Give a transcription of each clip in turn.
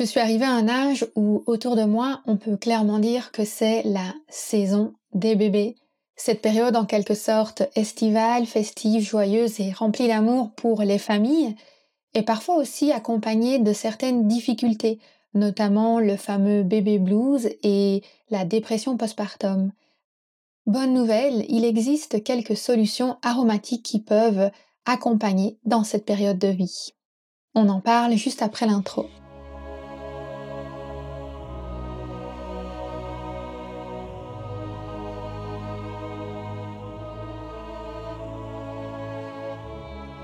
Je suis arrivée à un âge où autour de moi, on peut clairement dire que c'est la saison des bébés. Cette période en quelque sorte estivale, festive, joyeuse et remplie d'amour pour les familles est parfois aussi accompagnée de certaines difficultés, notamment le fameux bébé blues et la dépression postpartum. Bonne nouvelle, il existe quelques solutions aromatiques qui peuvent accompagner dans cette période de vie. On en parle juste après l'intro.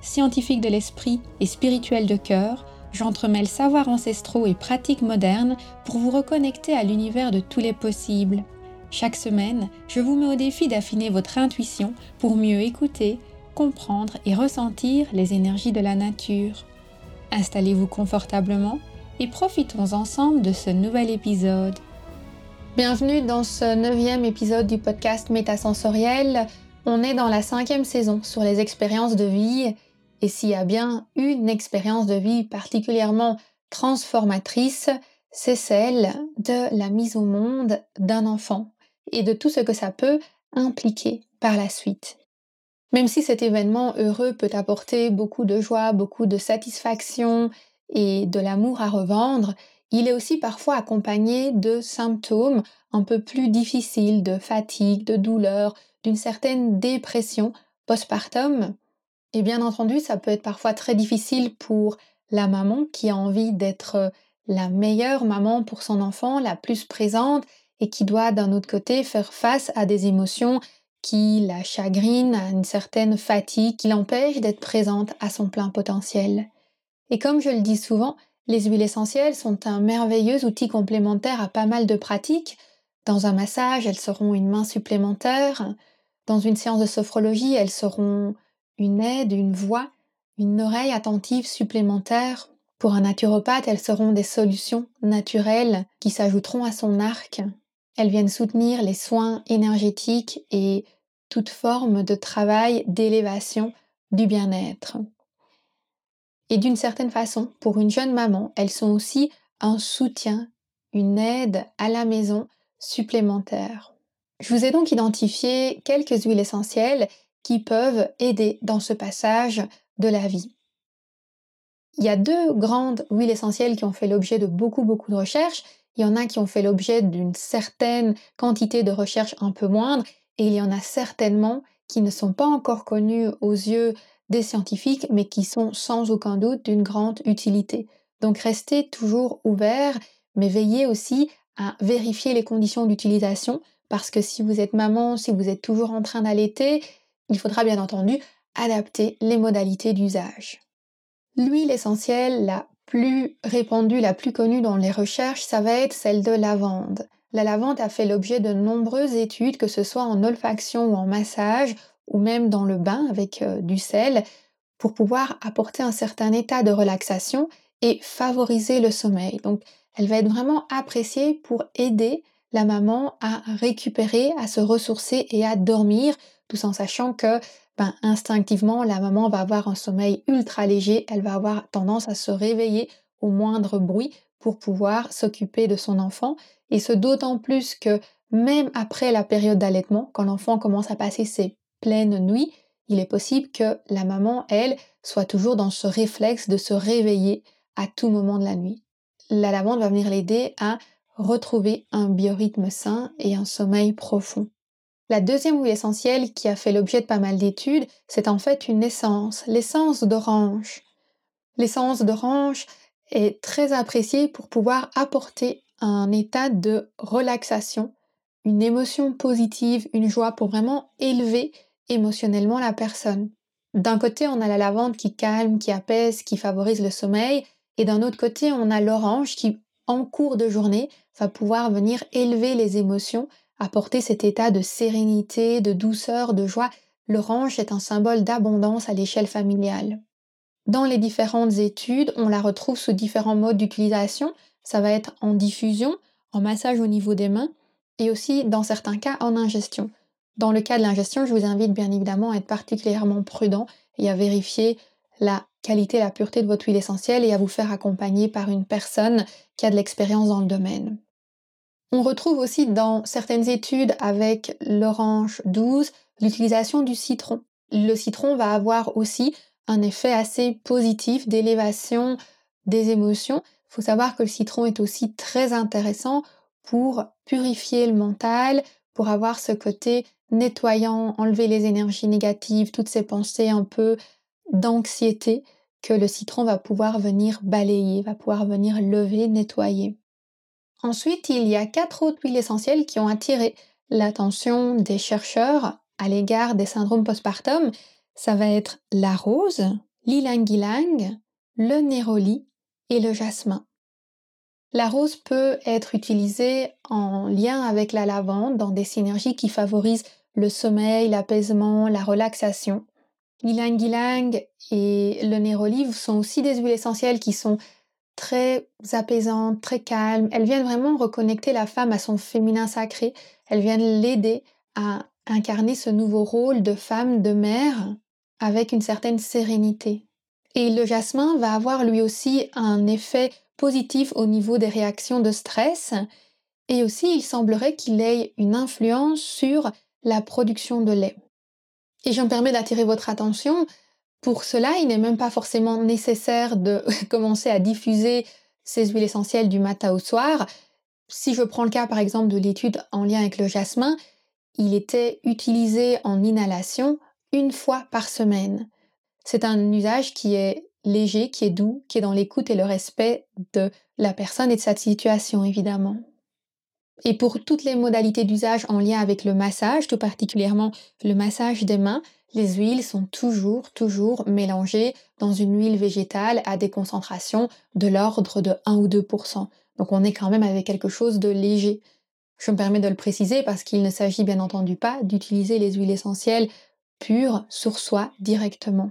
scientifique de l'esprit et spirituel de cœur, j'entremêle savoirs ancestraux et pratiques modernes pour vous reconnecter à l'univers de tous les possibles. Chaque semaine, je vous mets au défi d'affiner votre intuition pour mieux écouter, comprendre et ressentir les énergies de la nature. Installez-vous confortablement et profitons ensemble de ce nouvel épisode. Bienvenue dans ce neuvième épisode du podcast Métasensoriel. On est dans la cinquième saison sur les expériences de vie et s'il y a bien une expérience de vie particulièrement transformatrice, c'est celle de la mise au monde d'un enfant et de tout ce que ça peut impliquer par la suite. Même si cet événement heureux peut apporter beaucoup de joie, beaucoup de satisfaction et de l'amour à revendre, il est aussi parfois accompagné de symptômes un peu plus difficiles, de fatigue, de douleur, d'une certaine dépression postpartum et bien entendu, ça peut être parfois très difficile pour la maman qui a envie d'être la meilleure maman pour son enfant, la plus présente, et qui doit d'un autre côté faire face à des émotions qui la chagrinent, à une certaine fatigue qui l'empêche d'être présente à son plein potentiel. Et comme je le dis souvent, les huiles essentielles sont un merveilleux outil complémentaire à pas mal de pratiques. Dans un massage, elles seront une main supplémentaire. Dans une séance de sophrologie, elles seront une aide, une voix, une oreille attentive supplémentaire. Pour un naturopathe, elles seront des solutions naturelles qui s'ajouteront à son arc. Elles viennent soutenir les soins énergétiques et toute forme de travail d'élévation du bien-être. Et d'une certaine façon, pour une jeune maman, elles sont aussi un soutien, une aide à la maison supplémentaire. Je vous ai donc identifié quelques huiles essentielles qui peuvent aider dans ce passage de la vie. Il y a deux grandes huiles essentielles qui ont fait l'objet de beaucoup beaucoup de recherches. Il y en a qui ont fait l'objet d'une certaine quantité de recherches un peu moindre et il y en a certainement qui ne sont pas encore connues aux yeux des scientifiques mais qui sont sans aucun doute d'une grande utilité. Donc restez toujours ouverts mais veillez aussi à vérifier les conditions d'utilisation parce que si vous êtes maman, si vous êtes toujours en train d'allaiter, il faudra bien entendu adapter les modalités d'usage. L'huile essentielle la plus répandue, la plus connue dans les recherches, ça va être celle de lavande. La lavande a fait l'objet de nombreuses études, que ce soit en olfaction ou en massage, ou même dans le bain avec euh, du sel, pour pouvoir apporter un certain état de relaxation et favoriser le sommeil. Donc, elle va être vraiment appréciée pour aider la maman à récupérer, à se ressourcer et à dormir tout en sachant que ben, instinctivement, la maman va avoir un sommeil ultra léger, elle va avoir tendance à se réveiller au moindre bruit pour pouvoir s'occuper de son enfant, et ce d'autant plus que même après la période d'allaitement, quand l'enfant commence à passer ses pleines nuits, il est possible que la maman, elle, soit toujours dans ce réflexe de se réveiller à tout moment de la nuit. La lavande va venir l'aider à retrouver un biorhythme sain et un sommeil profond. La deuxième huile essentielle qui a fait l'objet de pas mal d'études, c'est en fait une essence, l'essence d'orange. L'essence d'orange est très appréciée pour pouvoir apporter un état de relaxation, une émotion positive, une joie pour vraiment élever émotionnellement la personne. D'un côté, on a la lavande qui calme, qui apaise, qui favorise le sommeil, et d'un autre côté, on a l'orange qui en cours de journée va pouvoir venir élever les émotions, apporter cet état de sérénité, de douceur, de joie. L'orange est un symbole d'abondance à l'échelle familiale. Dans les différentes études, on la retrouve sous différents modes d'utilisation. Ça va être en diffusion, en massage au niveau des mains et aussi dans certains cas en ingestion. Dans le cas de l'ingestion, je vous invite bien évidemment à être particulièrement prudent et à vérifier la qualité, la pureté de votre huile essentielle et à vous faire accompagner par une personne qui a de l'expérience dans le domaine. On retrouve aussi dans certaines études avec l'orange douce l'utilisation du citron. Le citron va avoir aussi un effet assez positif d'élévation des émotions. Il faut savoir que le citron est aussi très intéressant pour purifier le mental, pour avoir ce côté nettoyant, enlever les énergies négatives, toutes ces pensées un peu d'anxiété que le citron va pouvoir venir balayer, va pouvoir venir lever, nettoyer. Ensuite, il y a quatre autres huiles essentielles qui ont attiré l'attention des chercheurs à l'égard des syndromes postpartum. Ça va être la rose, l'ilang-ilang, le néroli et le jasmin. La rose peut être utilisée en lien avec la lavande dans des synergies qui favorisent le sommeil, l'apaisement, la relaxation. L'ilang-ilang et le néroli sont aussi des huiles essentielles qui sont très apaisantes, très calmes. Elles viennent vraiment reconnecter la femme à son féminin sacré. Elles viennent l'aider à incarner ce nouveau rôle de femme, de mère, avec une certaine sérénité. Et le jasmin va avoir lui aussi un effet positif au niveau des réactions de stress. Et aussi, il semblerait qu'il ait une influence sur la production de lait. Et je me permets d'attirer votre attention. Pour cela, il n'est même pas forcément nécessaire de commencer à diffuser ces huiles essentielles du matin au soir. Si je prends le cas par exemple de l'étude en lien avec le jasmin, il était utilisé en inhalation une fois par semaine. C'est un usage qui est léger, qui est doux, qui est dans l'écoute et le respect de la personne et de sa situation évidemment. Et pour toutes les modalités d'usage en lien avec le massage, tout particulièrement le massage des mains, les huiles sont toujours, toujours mélangées dans une huile végétale à des concentrations de l'ordre de 1 ou 2% Donc on est quand même avec quelque chose de léger. Je me permets de le préciser parce qu'il ne s'agit bien entendu pas d'utiliser les huiles essentielles pures sur soi directement.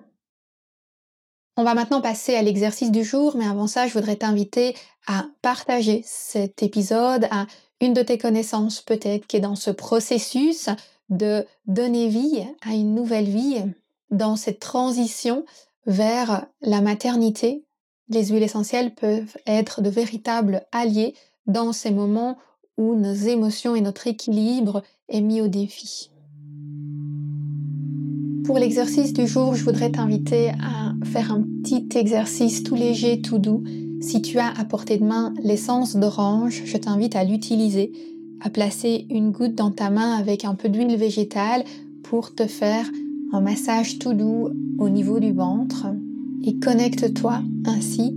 On va maintenant passer à l'exercice du jour, mais avant ça, je voudrais t'inviter à partager cet épisode à une de tes connaissances peut-être qui est dans ce processus de donner vie à une nouvelle vie, dans cette transition vers la maternité. Les huiles essentielles peuvent être de véritables alliés dans ces moments où nos émotions et notre équilibre est mis au défi. Pour l'exercice du jour, je voudrais t'inviter à faire un petit exercice tout léger, tout doux si tu as à portée de main l'essence d'orange, je t'invite à l'utiliser, à placer une goutte dans ta main avec un peu d'huile végétale pour te faire un massage tout doux au niveau du ventre et connecte-toi ainsi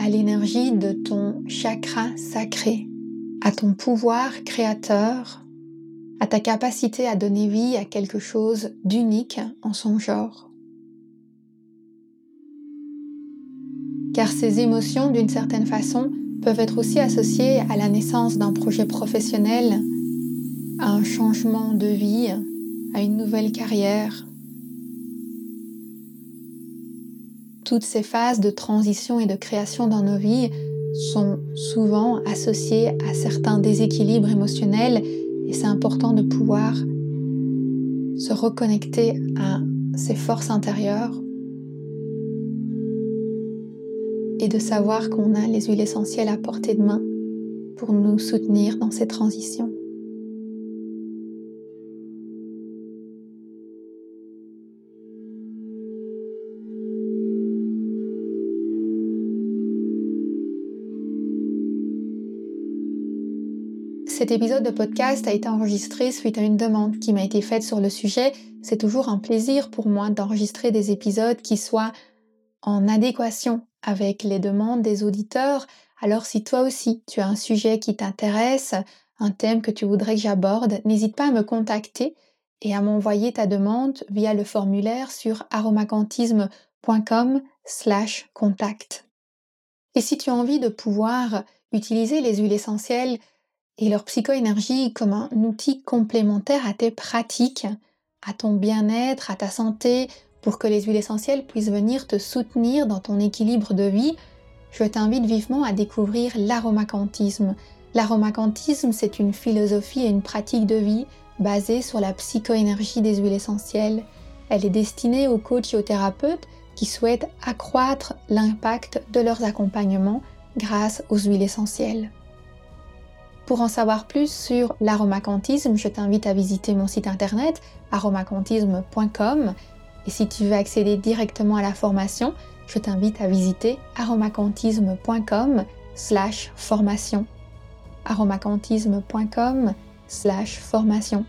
à l'énergie de ton chakra sacré, à ton pouvoir créateur, à ta capacité à donner vie à quelque chose d'unique en son genre. car ces émotions, d'une certaine façon, peuvent être aussi associées à la naissance d'un projet professionnel, à un changement de vie, à une nouvelle carrière. Toutes ces phases de transition et de création dans nos vies sont souvent associées à certains déséquilibres émotionnels et c'est important de pouvoir se reconnecter à ces forces intérieures et de savoir qu'on a les huiles essentielles à portée de main pour nous soutenir dans ces transitions. Cet épisode de podcast a été enregistré suite à une demande qui m'a été faite sur le sujet. C'est toujours un plaisir pour moi d'enregistrer des épisodes qui soient en adéquation avec les demandes des auditeurs. Alors si toi aussi tu as un sujet qui t'intéresse, un thème que tu voudrais que j'aborde, n'hésite pas à me contacter et à m'envoyer ta demande via le formulaire sur aromacantisme.com slash contact. Et si tu as envie de pouvoir utiliser les huiles essentielles et leur psychoénergie comme un outil complémentaire à tes pratiques, à ton bien-être, à ta santé, pour que les huiles essentielles puissent venir te soutenir dans ton équilibre de vie, je t'invite vivement à découvrir l'aromacantisme. L'aromacantisme, c'est une philosophie et une pratique de vie basée sur la psychoénergie des huiles essentielles. Elle est destinée aux coachs et aux thérapeutes qui souhaitent accroître l'impact de leurs accompagnements grâce aux huiles essentielles. Pour en savoir plus sur l'aromacantisme, je t'invite à visiter mon site internet aromacantisme.com et si tu veux accéder directement à la formation, je t'invite à visiter aromacantisme.com slash formation. Aromacantisme.com slash formation